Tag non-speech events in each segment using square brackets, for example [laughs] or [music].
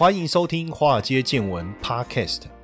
欢迎收听《华尔街见闻》Podcast。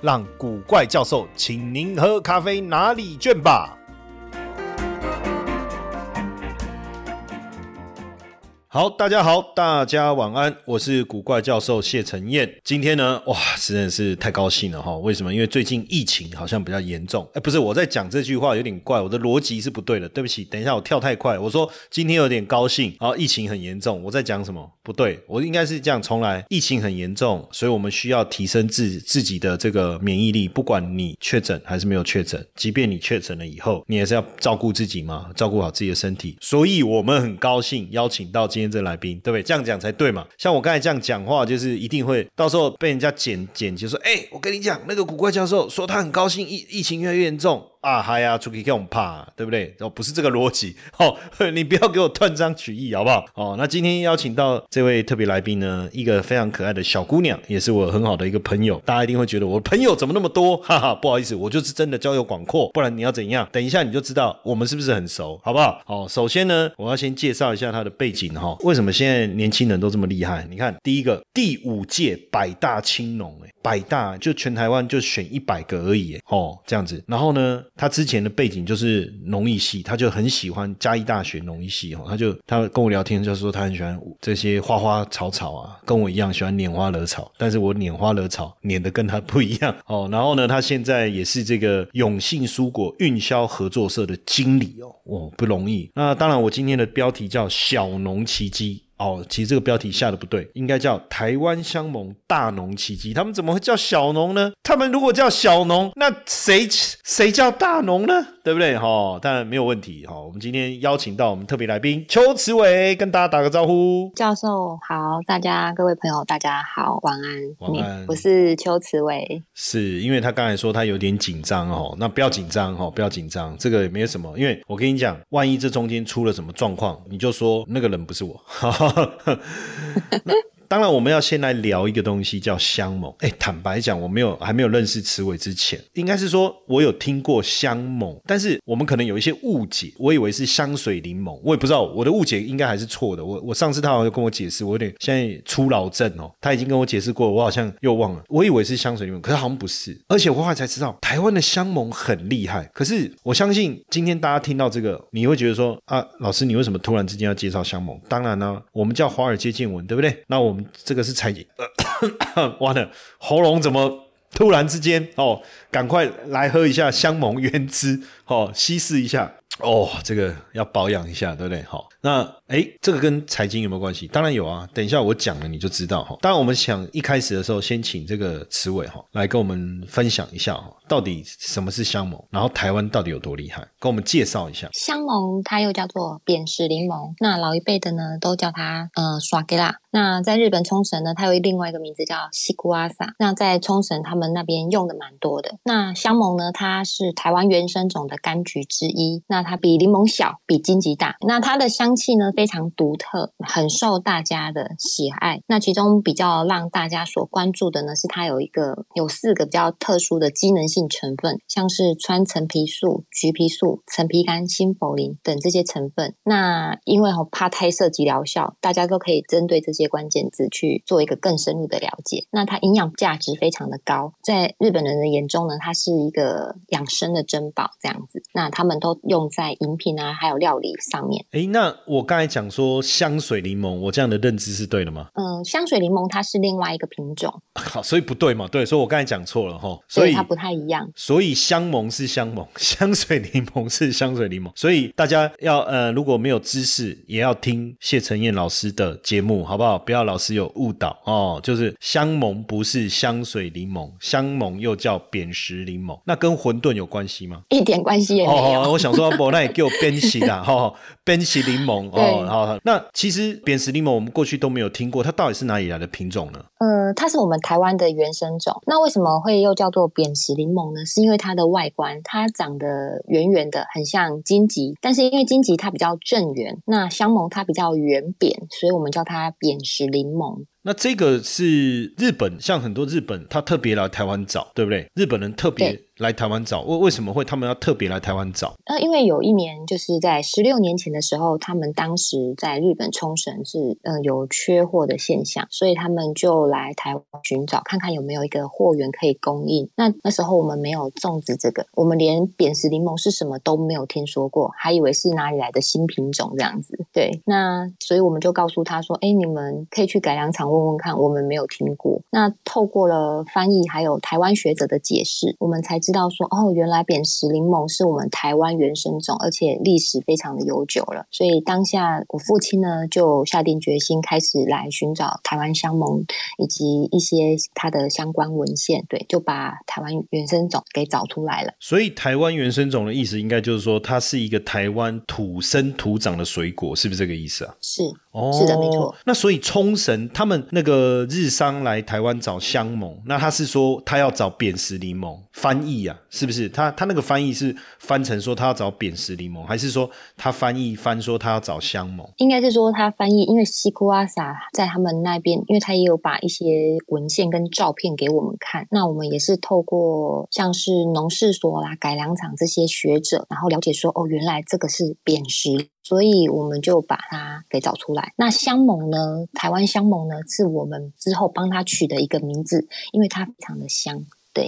让古怪教授请您喝咖啡拿礼券吧。好，大家好，大家晚安，我是古怪教授谢承彦。今天呢，哇，真的是太高兴了哈！为什么？因为最近疫情好像比较严重。哎，不是，我在讲这句话有点怪，我的逻辑是不对的。对不起，等一下我跳太快。我说今天有点高兴，然后疫情很严重，我在讲什么？不对，我应该是这样重来。疫情很严重，所以我们需要提升自自己的这个免疫力。不管你确诊还是没有确诊，即便你确诊了以后，你也是要照顾自己嘛，照顾好自己的身体。所以我们很高兴邀请到。今天这来宾，对不对？这样讲才对嘛。像我刚才这样讲话，就是一定会到时候被人家剪剪，就说：“哎，我跟你讲，那个古怪教授说他很高兴，疫疫情越来越严重。”啊嗨呀，出去给我们怕，对不对？哦，不是这个逻辑，[laughs] 哦，你不要给我断章取义，好不好？哦，那今天邀请到这位特别来宾呢，一个非常可爱的小姑娘，也是我很好的一个朋友。大家一定会觉得我朋友怎么那么多？[laughs] 哈哈，不好意思，我就是真的交友广阔，不然你要怎样？等一下你就知道我们是不是很熟，好不好？哦，首先呢，我要先介绍一下他的背景哈。为什么现在年轻人都这么厉害？你看，第一个第五届百大青农，哎，百大就全台湾就选一百个而已，哦，这样子。然后呢？他之前的背景就是农艺系，他就很喜欢嘉义大学农艺系哦，他就他跟我聊天，就说他很喜欢这些花花草草啊，跟我一样喜欢拈花惹草，但是我拈花惹草拈的跟他不一样哦。然后呢，他现在也是这个永信蔬果运销合作社的经理哦，哦不容易。那当然，我今天的标题叫小农奇迹。哦，其实这个标题下的不对，应该叫台湾香盟大农奇迹。他们怎么会叫小农呢？他们如果叫小农，那谁谁叫大农呢？对不对？哈，当然没有问题。哈，我们今天邀请到我们特别来宾邱慈伟，跟大家打个招呼。教授好，大家各位朋友大家好，晚安。晚安。我是邱慈伟。是因为他刚才说他有点紧张哦，那不要紧张哦，不要紧张，这个也没有什么。因为我跟你讲，万一这中间出了什么状况，你就说那个人不是我。那 [laughs] 当然，我们要先来聊一个东西，叫香檬。哎，坦白讲，我没有还没有认识慈伟之前，应该是说我有听过香檬，但是我们可能有一些误解，我以为是香水柠檬，我也不知道我的误解应该还是错的。我我上次他好像跟我解释，我有点现在出老症哦，他已经跟我解释过，我好像又忘了。我以为是香水柠檬，可是好像不是。而且我后来才知道，台湾的香檬很厉害。可是我相信今天大家听到这个，你会觉得说啊，老师你为什么突然之间要介绍香檬？当然呢，我们叫华尔街见闻，对不对？那我这个是采集，[coughs] 完了，喉咙怎么突然之间哦？赶快来喝一下香檬原汁，哦，稀释一下。哦，这个要保养一下，对不对？好，那哎，这个跟财经有没有关系？当然有啊。等一下我讲了你就知道哈。当然，我们想一开始的时候，先请这个词伟哈来跟我们分享一下哈，到底什么是香檬，然后台湾到底有多厉害，跟我们介绍一下。香檬它又叫做扁食柠檬，那老一辈的呢都叫它呃耍给啦。那在日本冲绳呢，它有另外一个名字叫西古阿萨。那在冲绳他们那边用的蛮多的。那香檬呢，它是台湾原生种的柑橘之一。那它比柠檬小，比金桔大。那它的香香气呢非常独特，很受大家的喜爱。那其中比较让大家所关注的呢，是它有一个有四个比较特殊的机能性成分，像是川橙皮素、橘皮素、橙皮苷、新否林等这些成分。那因为怕太涉及疗效，大家都可以针对这些关键字去做一个更深入的了解。那它营养价值非常的高，在日本人的眼中呢，它是一个养生的珍宝这样子。那他们都用。在饮品啊，还有料理上面。哎，那我刚才讲说香水柠檬，我这样的认知是对的吗？嗯，香水柠檬它是另外一个品种，好，[laughs] 所以不对嘛？对，所以我刚才讲错了哈。所以它不太一样。所以香檬是香檬，[laughs] 香水柠檬是香水柠檬。所以大家要呃，如果没有知识，也要听谢承彦老师的节目，好不好？不要老是有误导哦。就是香檬不是香水柠檬，香檬又叫扁食柠檬，那跟馄饨有关系吗？[laughs] 一点关系也没有。我想说，不，那也给我编辑啦，哈，编辑柠檬哦。好，那其实扁食柠檬我们过去都没有听过，它到底是哪里来的品种呢？呃，它是我们台湾的原生种。那为什么会又叫做扁食柠檬呢？是因为它的外观，它长得圆圆的，很像荆棘。但是因为荆棘它比较正圆，那香檬它比较圆扁，所以我们叫它扁食柠檬。那这个是日本，像很多日本，他特别来台湾找，对不对？日本人特别。来台湾找为为什么会他们要特别来台湾找？呃，因为有一年就是在十六年前的时候，他们当时在日本冲绳是呃有缺货的现象，所以他们就来台湾寻找看看有没有一个货源可以供应。那那时候我们没有种植这个，我们连扁食柠檬是什么都没有听说过，还以为是哪里来的新品种这样子。对，那所以我们就告诉他说：“哎，你们可以去改良厂问问看，我们没有听过。”那透过了翻译还有台湾学者的解释，我们才知道说哦，原来扁食柠檬是我们台湾原生种，而且历史非常的悠久了。所以当下我父亲呢就下定决心，开始来寻找台湾香檬以及一些它的相关文献。对，就把台湾原生种给找出来了。所以台湾原生种的意思，应该就是说它是一个台湾土生土长的水果，是不是这个意思啊？是，是的，没错。那所以冲绳他们那个日商来台湾找香檬，那他是说他要找扁食柠檬，翻译啊。是不是他他那个翻译是翻成说他要找扁食柠檬，还是说他翻译翻说他要找香檬？应该是说他翻译，因为西库阿萨在他们那边，因为他也有把一些文献跟照片给我们看，那我们也是透过像是农事所啦、改良场这些学者，然后了解说哦，原来这个是扁食，所以我们就把它给找出来。那香檬呢？台湾香檬呢，是我们之后帮它取的一个名字，因为它非常的香。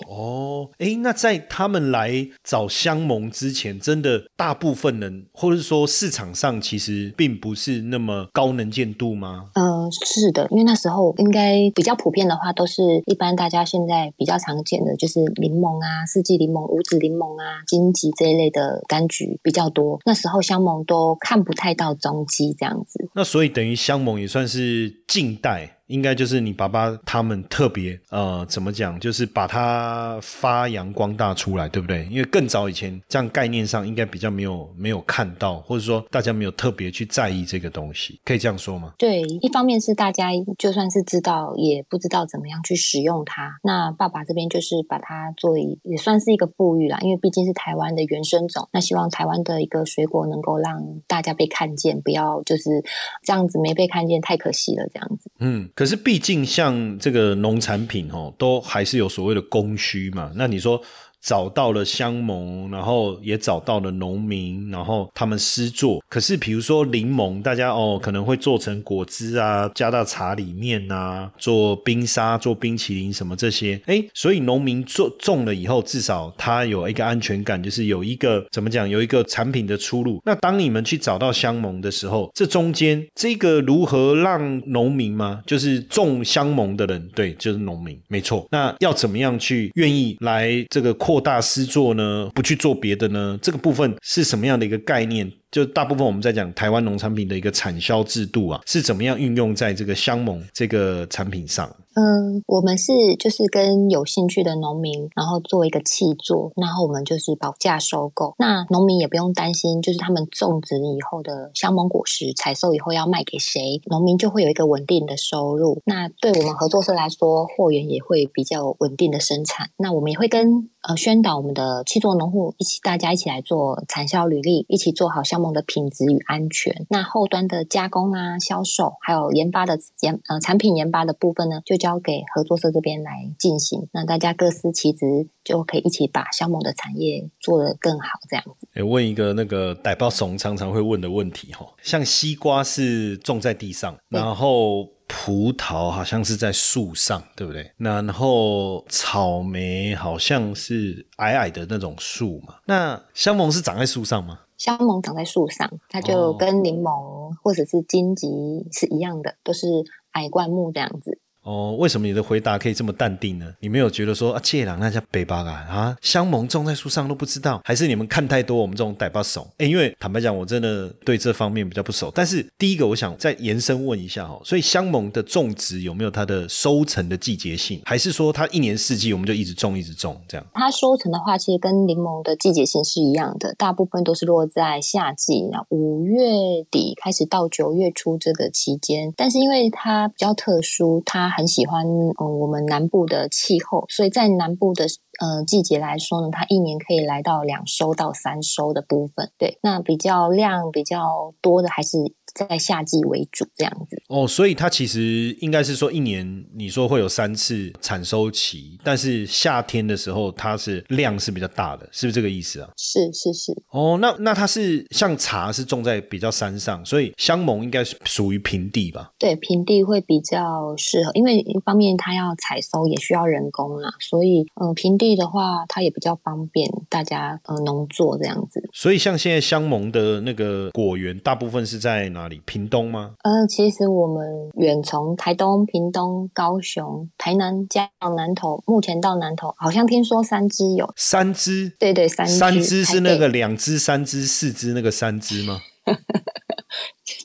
哦，哎，那在他们来找香檬之前，真的大部分人，或者是说市场上其实并不是那么高能见度吗？嗯，是的，因为那时候应该比较普遍的话，都是一般大家现在比较常见的，就是柠檬啊、四季柠檬、五指柠檬啊、荆棘这一类的柑橘比较多。那时候香檬都看不太到踪迹，这样子。那所以等于香檬也算是近代。应该就是你爸爸他们特别呃，怎么讲？就是把它发扬光大出来，对不对？因为更早以前，这样概念上应该比较没有没有看到，或者说大家没有特别去在意这个东西，可以这样说吗？对，一方面是大家就算是知道，也不知道怎么样去使用它。那爸爸这边就是把它做一，也算是一个富裕啦，因为毕竟是台湾的原生种。那希望台湾的一个水果能够让大家被看见，不要就是这样子没被看见，太可惜了，这样子。嗯。可是，毕竟像这个农产品哦，都还是有所谓的供需嘛。那你说？找到了香檬，然后也找到了农民，然后他们施作。可是，比如说柠檬，大家哦可能会做成果汁啊，加到茶里面啊，做冰沙、做冰淇淋什么这些。哎，所以农民做种了以后，至少他有一个安全感，就是有一个怎么讲，有一个产品的出路。那当你们去找到香檬的时候，这中间这个如何让农民吗？就是种香檬的人，对，就是农民，没错。那要怎么样去愿意来这个？扩扩大施作呢，不去做别的呢？这个部分是什么样的一个概念？就大部分我们在讲台湾农产品的一个产销制度啊，是怎么样运用在这个香檬这个产品上？嗯，我们是就是跟有兴趣的农民，然后做一个契作，然后我们就是保价收购。那农民也不用担心，就是他们种植以后的香檬果实采收以后要卖给谁，农民就会有一个稳定的收入。那对我们合作社来说，货源也会比较稳定的生产。那我们也会跟呃宣导我们的契作农户一起，大家一起来做产销履历，一起做好香檬的品质与安全。那后端的加工啊、销售，还有研发的研呃产品研发的部分呢，就交给合作社这边来进行，那大家各司其职，就可以一起把香檬的产业做得更好，这样子。哎，问一个那个逮包怂常常会问的问题哈，像西瓜是种在地上，然后葡萄好像是在树上，对不对？那然后草莓好像是矮矮的那种树嘛，那香檬是长在树上吗？香檬长在树上，它就跟柠檬或者是荆棘是一样的，都是矮灌木这样子。哦，为什么你的回答可以这么淡定呢？你没有觉得说啊，借狼那叫北巴嘎啊，香檬种在树上都不知道，还是你们看太多我们这种逮把手？哎，因为坦白讲，我真的对这方面比较不熟。但是第一个，我想再延伸问一下哈，所以香檬的种植有没有它的收成的季节性，还是说它一年四季我们就一直种一直种这样？它收成的话，其实跟柠檬的季节性是一样的，大部分都是落在夏季，那五月底开始到九月初这个期间。但是因为它比较特殊，它很喜欢嗯我们南部的气候，所以在南部的呃季节来说呢，它一年可以来到两收到三收的部分。对，那比较量比较多的还是。在夏季为主这样子哦，所以它其实应该是说一年你说会有三次产收期，但是夏天的时候它是量是比较大的，是不是这个意思啊？是是是哦，那那它是像茶是种在比较山上，所以香檬应该是属于平地吧？对，平地会比较适合，因为一方面它要采收也需要人工啊，所以嗯，平地的话它也比较方便大家呃农作这样子。所以像现在香檬的那个果园，大部分是在哪？哪里？屏东吗？呃，其实我们远从台东、屏东、高雄、台南加到南投，目前到南投，好像听说三只有三只，对对，三三只是那个两只、三只、四只那个三只吗？[laughs]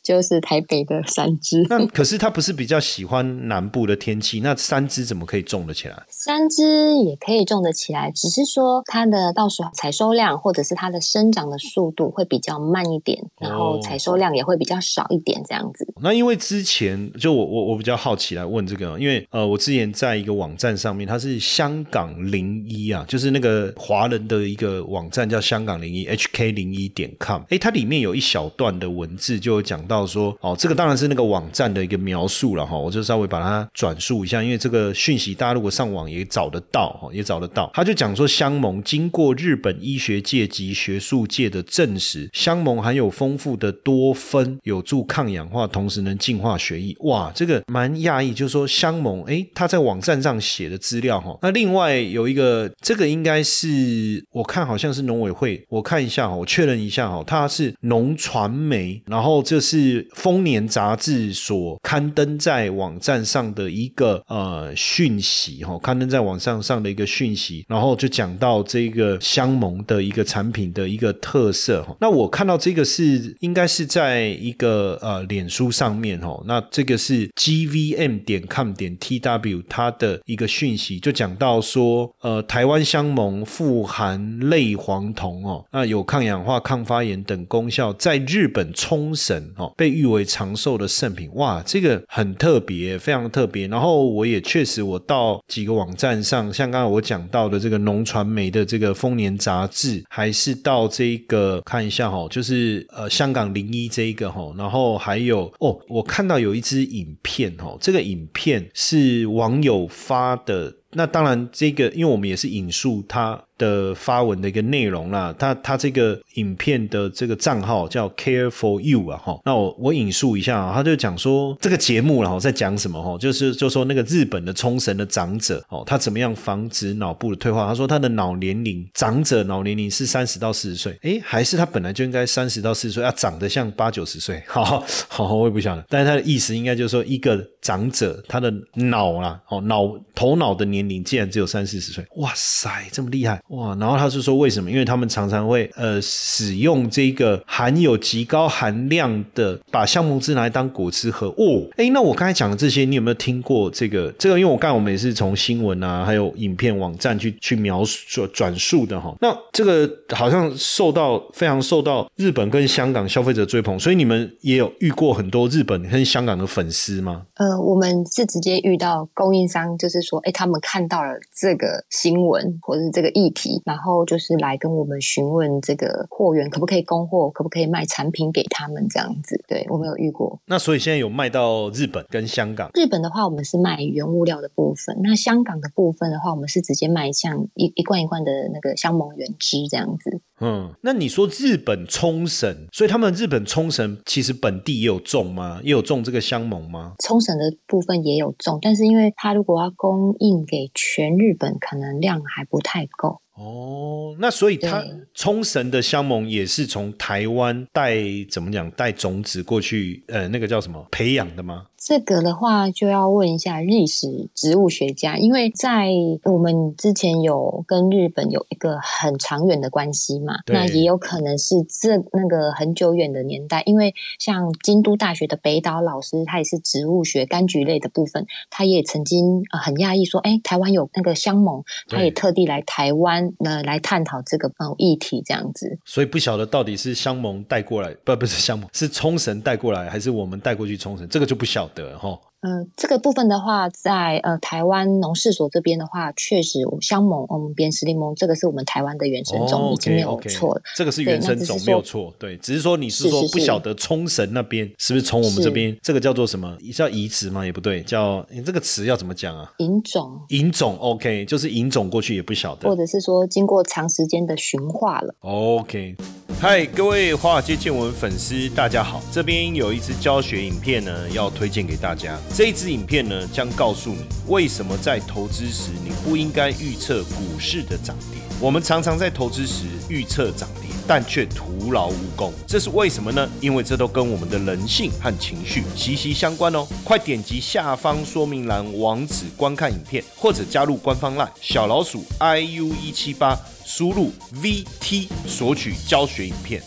就是台北的三只，那可是他不是比较喜欢南部的天气？那三只怎么可以种得起来？三只也可以种得起来，只是说它的到时候采收量或者是它的生长的速度会比较慢一点，然后采收量也会比较少一点，这样子。那因为之前就我我我比较好奇来问这个，因为呃，我之前在一个网站上面，它是香港零一啊，就是那个华人的一个网站叫香港零一 HK 零一点 com，哎，它里面有一小段的文字就有讲到。到说哦，这个当然是那个网站的一个描述了哈，我就稍微把它转述一下，因为这个讯息大家如果上网也找得到哈，也找得到。他就讲说，香檬经过日本医学界及学术界的证实，香檬含有丰富的多酚，有助抗氧化，同时能净化血液。哇，这个蛮讶异，就是说香檬，哎，他在网站上写的资料哈。那另外有一个，这个应该是我看好像是农委会，我看一下哈，我确认一下哈，它是农传媒，然后这是。是《丰年》杂志所刊登在网站上的一个呃讯息哈，刊登在网上上的一个讯息，然后就讲到这个香檬的一个产品的一个特色哈。那我看到这个是应该是在一个呃脸书上面哈，那这个是 gvm 点 com 点 tw 它的一个讯息，就讲到说呃台湾香檬富含类黄酮哦，那有抗氧化、抗发炎等功效，在日本冲绳哦。被誉为长寿的圣品，哇，这个很特别，非常特别。然后我也确实，我到几个网站上，像刚才我讲到的这个农传媒的这个丰年杂志，还是到这个看一下哈，就是呃香港零一这一个哈，然后还有哦，我看到有一支影片哈，这个影片是网友发的。那当然，这个因为我们也是引述他的发文的一个内容啦，他他这个影片的这个账号叫 Care for You 啊哈，那我我引述一下啊，他就讲说这个节目然后在讲什么哈，就是就说那个日本的冲绳的长者哦，他怎么样防止脑部的退化？他说他的脑年龄长者脑年龄是三十到四十岁，诶，还是他本来就应该三十到四十岁，要长得像八九十岁？好好，我也不晓得，但是他的意思应该就是说一个长者他的脑啦，哦脑头脑的年。龄竟然只有三四十岁，哇塞，这么厉害哇！然后他是说为什么？因为他们常常会呃使用这个含有极高含量的，把橡木汁拿来当果汁喝哦。哎，那我刚才讲的这些，你有没有听过这个？这个因为我刚才我们也是从新闻啊，还有影片网站去去描述转述的哈。那这个好像受到非常受到日本跟香港消费者追捧，所以你们也有遇过很多日本跟香港的粉丝吗？呃，我们是直接遇到供应商，就是说，哎，他们看。到了这个新闻或者是这个议题，然后就是来跟我们询问这个货源可不可以供货，可不可以卖产品给他们这样子。对我没有遇过。那所以现在有卖到日本跟香港。日本的话，我们是卖原物料的部分；那香港的部分的话，我们是直接卖像一一罐一罐的那个香檬原汁这样子。嗯，那你说日本冲绳，所以他们日本冲绳其实本地也有种吗？也有种这个香檬吗？冲绳的部分也有种，但是因为它如果要供应给全日本，可能量还不太够。哦，那所以它冲绳的香檬也是从台湾带怎么讲带种子过去，呃，那个叫什么培养的吗？这个的话就要问一下历史植物学家，因为在我们之前有跟日本有一个很长远的关系嘛，那也有可能是这那个很久远的年代，因为像京都大学的北岛老师，他也是植物学柑橘类的部分，他也曾经呃很讶异说，哎，台湾有那个香檬，他也特地来台湾呃来探讨这个呃议题这样子。所以不晓得到底是香檬带过来，不不是香檬，是冲绳带过来，还是我们带过去冲绳，这个就不晓得哈。呃，这个部分的话，在呃台湾农事所这边的话，确实香檬，我们边石柠檬，这个是我们台湾的原生种，已经没有错了。这个是原生种没有错，对，只是说你是说不晓得冲绳那边是不是从我们是这边，这个叫做什么？叫移植吗？也不对，叫你这个词要怎么讲啊？引种，引种，OK，就是引种过去也不晓得或者是说经过长时间的驯化了。OK，嗨，各位华尔街见闻粉丝，大家好！这边有一支教学影片呢，要推荐给大家。这一支影片呢，将告诉你为什么在投资时你不应该预测股市的涨跌。我们常常在投资时预测涨跌，但却徒劳无功，这是为什么呢？因为这都跟我们的人性和情绪息息相关哦。快点击下方说明栏网址观看影片，或者加入官方 LINE 小老鼠 iu 一七八，输入 VT 索取教学影片。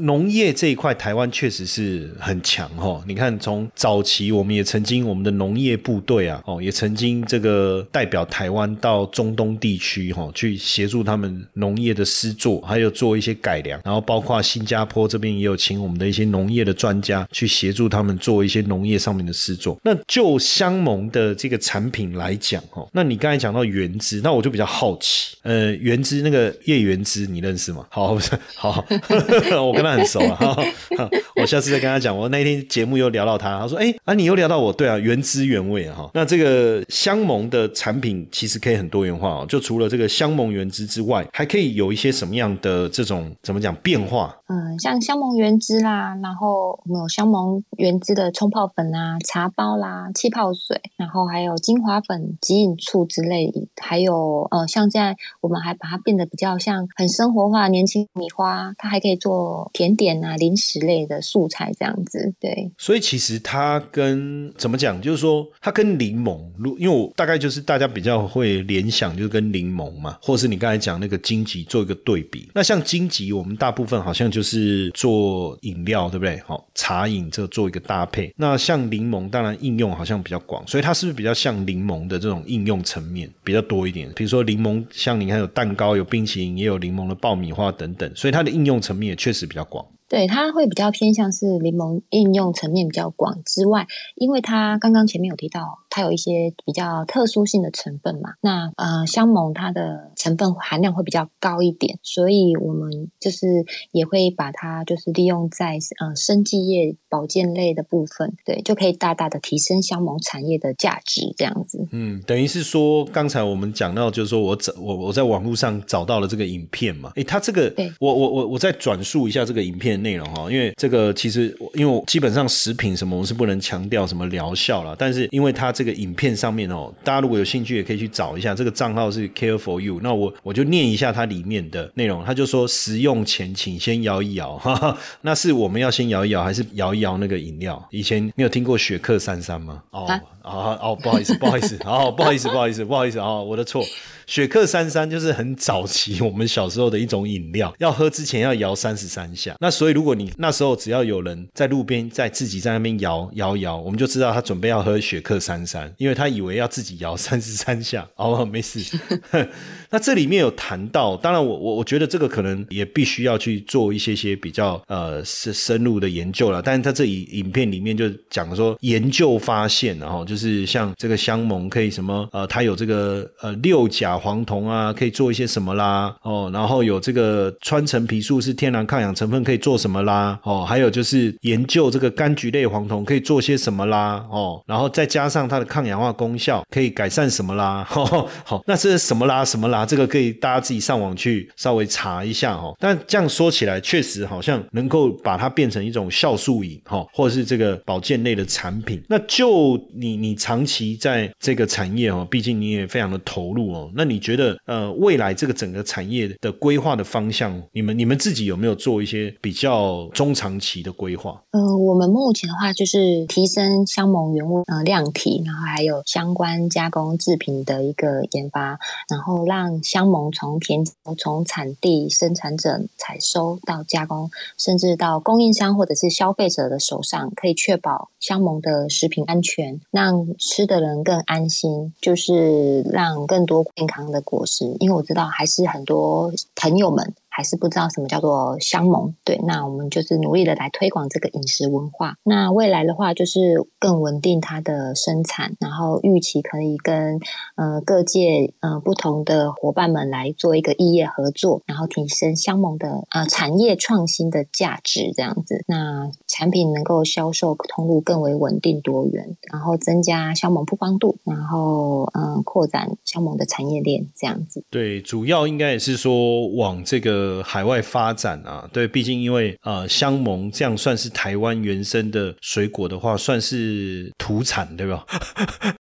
农业这一块，台湾确实是很强哈。你看，从早期我们也曾经我们的农业部队啊，哦，也曾经这个代表台湾到中东地区哈，去协助他们农业的施作，还有做一些改良。然后包括新加坡这边也有请我们的一些农业的专家去协助他们做一些农业上面的施作。那就香盟的这个产品来讲哈，那你刚才讲到原汁，那我就比较好奇，呃，原汁那个叶原汁你认识吗？好，不是好，[laughs] 我跟他很熟啊。[laughs] 我下次再跟他讲。我那天节目又聊到他，他说：“哎、啊，你又聊到我，对啊，原汁原味啊。”哈，那这个香盟的产品其实可以很多元化哦，就除了这个香盟原汁之外，还可以有一些什么样的这种怎么讲变化？嗯，像香檬原汁啦，然后我们有香檬原汁的冲泡粉啊、茶包啦、气泡水，然后还有精华粉、即饮醋之类，还有呃，像现在我们还把它变得比较像很生活化年轻米花，它还可以做甜点啊、零食类的素材这样子。对，所以其实它跟怎么讲，就是说它跟柠檬，如因为我大概就是大家比较会联想，就是跟柠檬嘛，或是你刚才讲那个荆棘做一个对比。那像荆棘，我们大部分好像就就是做饮料，对不对？好，茶饮这做一个搭配。那像柠檬，当然应用好像比较广，所以它是不是比较像柠檬的这种应用层面比较多一点？比如说柠檬，像你看有蛋糕、有冰淇淋，也有柠檬的爆米花等等，所以它的应用层面也确实比较广。对，它会比较偏向是柠檬应用层面比较广之外，因为它刚刚前面有提到，它有一些比较特殊性的成分嘛。那呃，香檬它的成分含量会比较高一点，所以我们就是也会把它就是利用在呃生技业保健类的部分，对，就可以大大的提升香檬产业的价值，这样子。嗯，等于是说，刚才我们讲到，就是说我找我我在网络上找到了这个影片嘛，诶，它这个对，我我我我再转述一下这个影片的内容哈，因为这个其实我因为我基本上食品什么我是不能强调什么疗效啦，但是因为它这个影片上面哦，大家如果有兴趣也可以去找一下，这个账号是 Care for You，那我我就念一下它里面的内容，他就说食用前请先摇一摇，哈哈，[laughs] 那是我们要先摇一摇，还是摇一摇那个饮料？以前你有听过雪克三三吗？哦。啊啊哦，不好意思，不好意思，哦，不好意思，不好意思，不好意思，哦，我的错。雪克三三就是很早期我们小时候的一种饮料，要喝之前要摇三十三下。那所以如果你那时候只要有人在路边在自己在那边摇摇摇，我们就知道他准备要喝雪克三三，因为他以为要自己摇 [laughs] 三十三下。哦，没事。[laughs] 那这里面有谈到，当然我我我觉得这个可能也必须要去做一些些比较呃深深入的研究了。但是他这里影片里面就讲说研究发现，然后就是像这个香檬可以什么呃，它有这个呃六甲黄酮啊，可以做一些什么啦哦，然后有这个川橙皮素是天然抗氧成分，可以做什么啦哦，还有就是研究这个柑橘类黄酮可以做些什么啦哦，然后再加上它的抗氧化功效可以改善什么啦，[laughs] 哦、好，那这是什么啦什么啦，这个可以大家自己上网去稍微查一下哦。但这样说起来，确实好像能够把它变成一种酵素饮哈、哦，或者是这个保健类的产品。那就你你长期在这个产业哦，毕竟你也非常的投入哦，那你觉得呃未来这个整个产业的规划的方向，你们你们自己有没有做一些比较中长期的规划？呃，我们目前的话就是提升香盟原物呃量体，然后还有相关加工制品的一个研发，然后让香盟从田从产地生产者采收到加工，甚至到供应商或者是消费者的手上，可以确保香盟的食品安全，让吃的人更安心，就是让更多康的果实。因为我知道还是很多朋友们。还是不知道什么叫做香盟，对，那我们就是努力的来推广这个饮食文化。那未来的话，就是更稳定它的生产，然后预期可以跟呃各界呃不同的伙伴们来做一个异业合作，然后提升香盟的呃产业创新的价值，这样子，那产品能够销售通路更为稳定多元，然后增加香盟曝光度，然后嗯扩展香盟的产业链，这样子。对，主要应该也是说往这个。海外发展啊，对，毕竟因为呃，香檬这样算是台湾原生的水果的话，算是土产，对吧？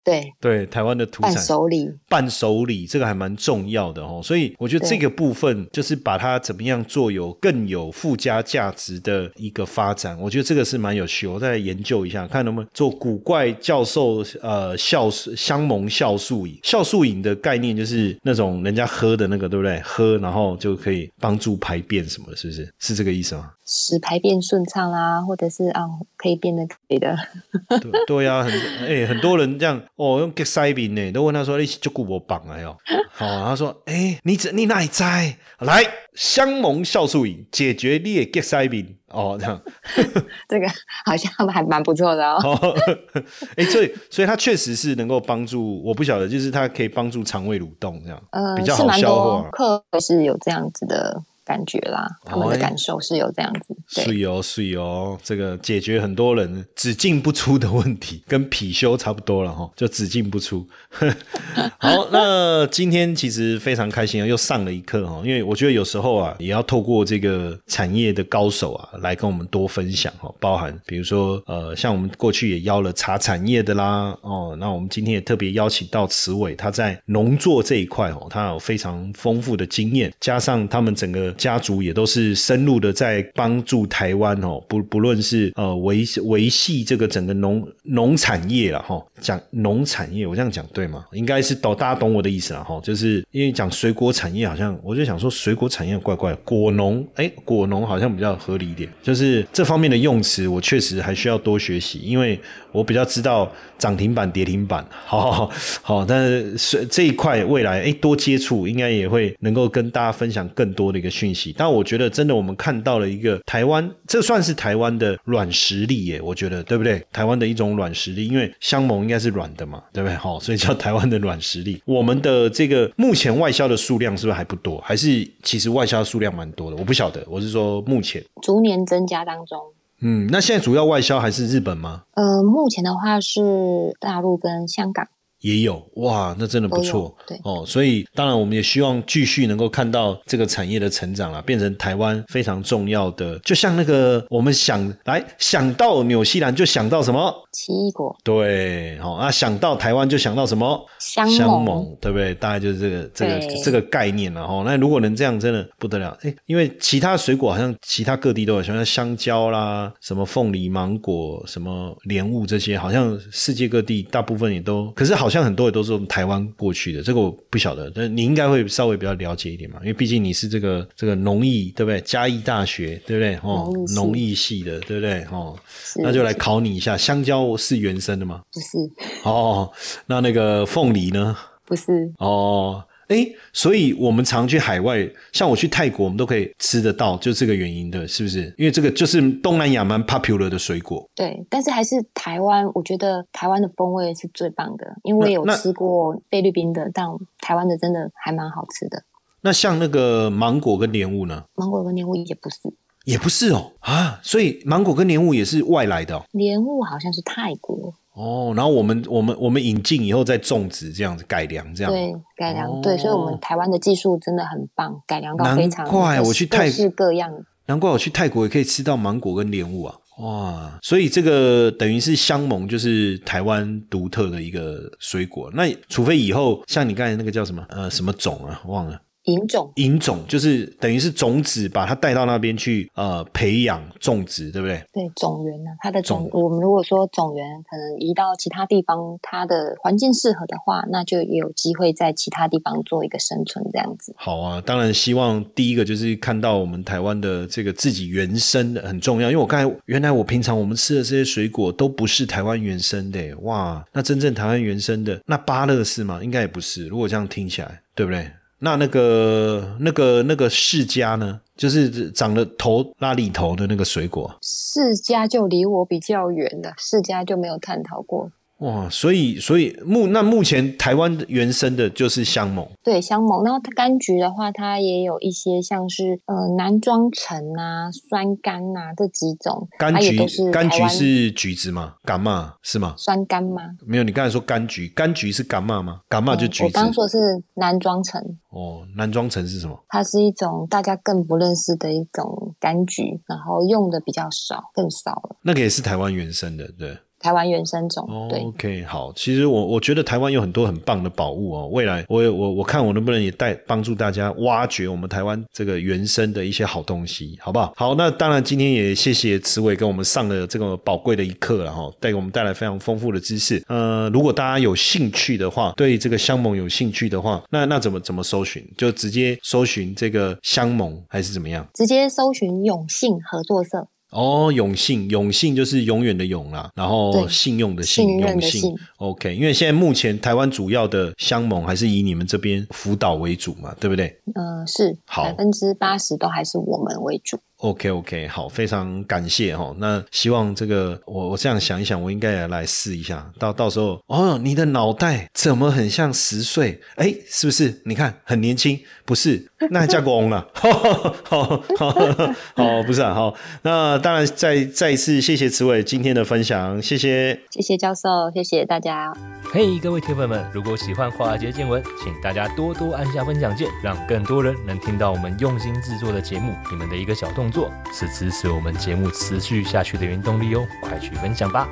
对对，台湾的土产伴手礼，伴手礼这个还蛮重要的哦，所以我觉得这个部分就是把它怎么样做有更有附加价值的一个发展，我觉得这个是蛮有趣，我再来研究一下，看能不能做古怪教授呃酵素香檬酵素饮，酵素饮的概念就是那种人家喝的那个，对不对？喝然后就可以帮助排便什么的，是不是？是这个意思吗？使排便顺畅啦，或者是啊，可以变得可以的。对对呀，很哎，很多人这样哦，用 get 塞饼呢，都问他说：“你就顾我绑了哟。”好，他说：“哎，你怎你哪里在？来香檬酵素饮解决你的 get 塞饼哦，这样。[laughs] 这个好像还蛮不错的哦。哎，所以所以它确实是能够帮助，我不晓得，就是它可以帮助肠胃蠕动这样，呃，比较好消化。课是有这样子的。感觉啦，他们的感受是有这样子，是哦，是哦，这个解决很多人只进不出的问题，跟貔貅差不多了哈，[laughs] 就只进不出。[laughs] 好，那今天其实非常开心啊，又上了一课哈，因为我觉得有时候啊，也要透过这个产业的高手啊，来跟我们多分享哈，包含比如说呃，像我们过去也邀了茶产业的啦，哦，那我们今天也特别邀请到慈伟，他在农作这一块哦，他有非常丰富的经验，加上他们整个。家族也都是深入的在帮助台湾哦，不不论是呃维维系这个整个农农产业了哈，讲农产业我这样讲对吗？应该是懂大家懂我的意思了哈，就是因为讲水果产业好像我就想说水果产业怪怪，果农哎果农好像比较合理一点，就是这方面的用词我确实还需要多学习，因为我比较知道涨停板跌停板，好好好，但是这一块未来哎多接触应该也会能够跟大家分享更多的一个。讯息，但我觉得真的，我们看到了一个台湾，这算是台湾的软实力耶，我觉得对不对？台湾的一种软实力，因为香盟应该是软的嘛，对不对？好，所以叫台湾的软实力。我们的这个目前外销的数量是不是还不多？还是其实外销数量蛮多的？我不晓得，我是说目前逐年增加当中。嗯，那现在主要外销还是日本吗？呃，目前的话是大陆跟香港。也有哇，那真的不错。对哦，所以当然我们也希望继续能够看到这个产业的成长啦，变成台湾非常重要的。就像那个我们想来想到纽西兰就想到什么奇异果，对，好啊，想到台湾就想到什么香檬，对不对？大概就是这个这个这个概念了哈。那如果能这样，真的不得了。哎，因为其他水果好像其他各地都有，像香蕉啦、什么凤梨、芒果、什么莲雾这些，好像世界各地大部分也都，可是好。像很多也都是从台湾过去的，这个我不晓得，但你应该会稍微比较了解一点嘛，因为毕竟你是这个这个农艺，对不对？嘉义大学，对不对？哦，农艺系的，对不对？哦，那就来考你一下，香蕉是原生的吗？不是。哦，那那个凤梨呢？不是。哦。哎，所以我们常去海外，像我去泰国，我们都可以吃得到，就这个原因的，是不是？因为这个就是东南亚蛮 popular 的水果。对，但是还是台湾，我觉得台湾的风味是最棒的，因为有吃过菲律宾的，但台湾的真的还蛮好吃的。那像那个芒果跟莲雾呢？芒果跟莲雾也不是，也不是哦啊，所以芒果跟莲雾也是外来的。莲雾好像是泰国。哦，然后我们我们我们引进以后再种植，这样子改良，这样对改良对，所以我们台湾的技术真的很棒，改良到非常难怪我去泰各式各样。难怪我去泰国也可以吃到芒果跟莲雾啊！哇，所以这个等于是香檬，就是台湾独特的一个水果。那除非以后像你刚才那个叫什么呃什么种啊，忘了。引种，引种就是等于是种子，把它带到那边去，呃，培养种植，对不对？对，种源呢，它的种，我们如果说种源可能移到其他地方，它的环境适合的话，那就也有机会在其他地方做一个生存，这样子。好啊，当然希望第一个就是看到我们台湾的这个自己原生的很重要，因为我刚才原来我平常我们吃的这些水果都不是台湾原生的，哇，那真正台湾原生的那芭乐是吗？应该也不是，如果这样听起来，对不对？那那个那个那个释迦呢？就是长了头拉里头的那个水果。释迦就离我比较远的，释迦就没有探讨过。哇，所以所以目那目前台湾原生的就是香檬，对香檬。然后它柑橘的话，它也有一些像是呃南庄橙啊、酸柑啊这几种。柑橘柑橘是橘子吗？柑嘛是吗？酸柑吗？没有，你刚才说柑橘，柑橘是柑嘛吗？柑嘛就橘子。我刚说是南庄橙。哦，南庄橙是什么？它是一种大家更不认识的一种柑橘，然后用的比较少，更少了。那个也是台湾原生的，对。台湾原生种，对，OK，好。其实我我觉得台湾有很多很棒的宝物哦。未来我我我看我能不能也带帮助大家挖掘我们台湾这个原生的一些好东西，好不好？好，那当然今天也谢谢慈伟跟我们上了这个宝贵的一课了哈，带给我们带来非常丰富的知识。呃，如果大家有兴趣的话，对这个香盟有兴趣的话，那那怎么怎么搜寻？就直接搜寻这个香盟还是怎么样？直接搜寻永信合作社。哦，永信，永信就是永远的永啦，然后信用的信，永信。OK，因为现在目前台湾主要的香盟还是以你们这边辅导为主嘛，对不对？嗯，是，百分之八十都还是我们为主。OK OK，好，非常感谢哈。那希望这个我我这样想一想，我应该也来试一下。到到时候哦，你的脑袋怎么很像十岁？哎，是不是？你看很年轻，不是？那嫁过翁 [laughs] 了。好好好，不是啊。好，那当然再再一次谢谢慈伟今天的分享，谢谢，谢谢教授，谢谢大家。嘿，各位铁粉们，如果喜欢华尔街见闻，请大家多多按下分享键，让更多人能听到我们用心制作的节目。你们的一个小动作。是支持我们节目持续下去的原动力哦，快去分享吧！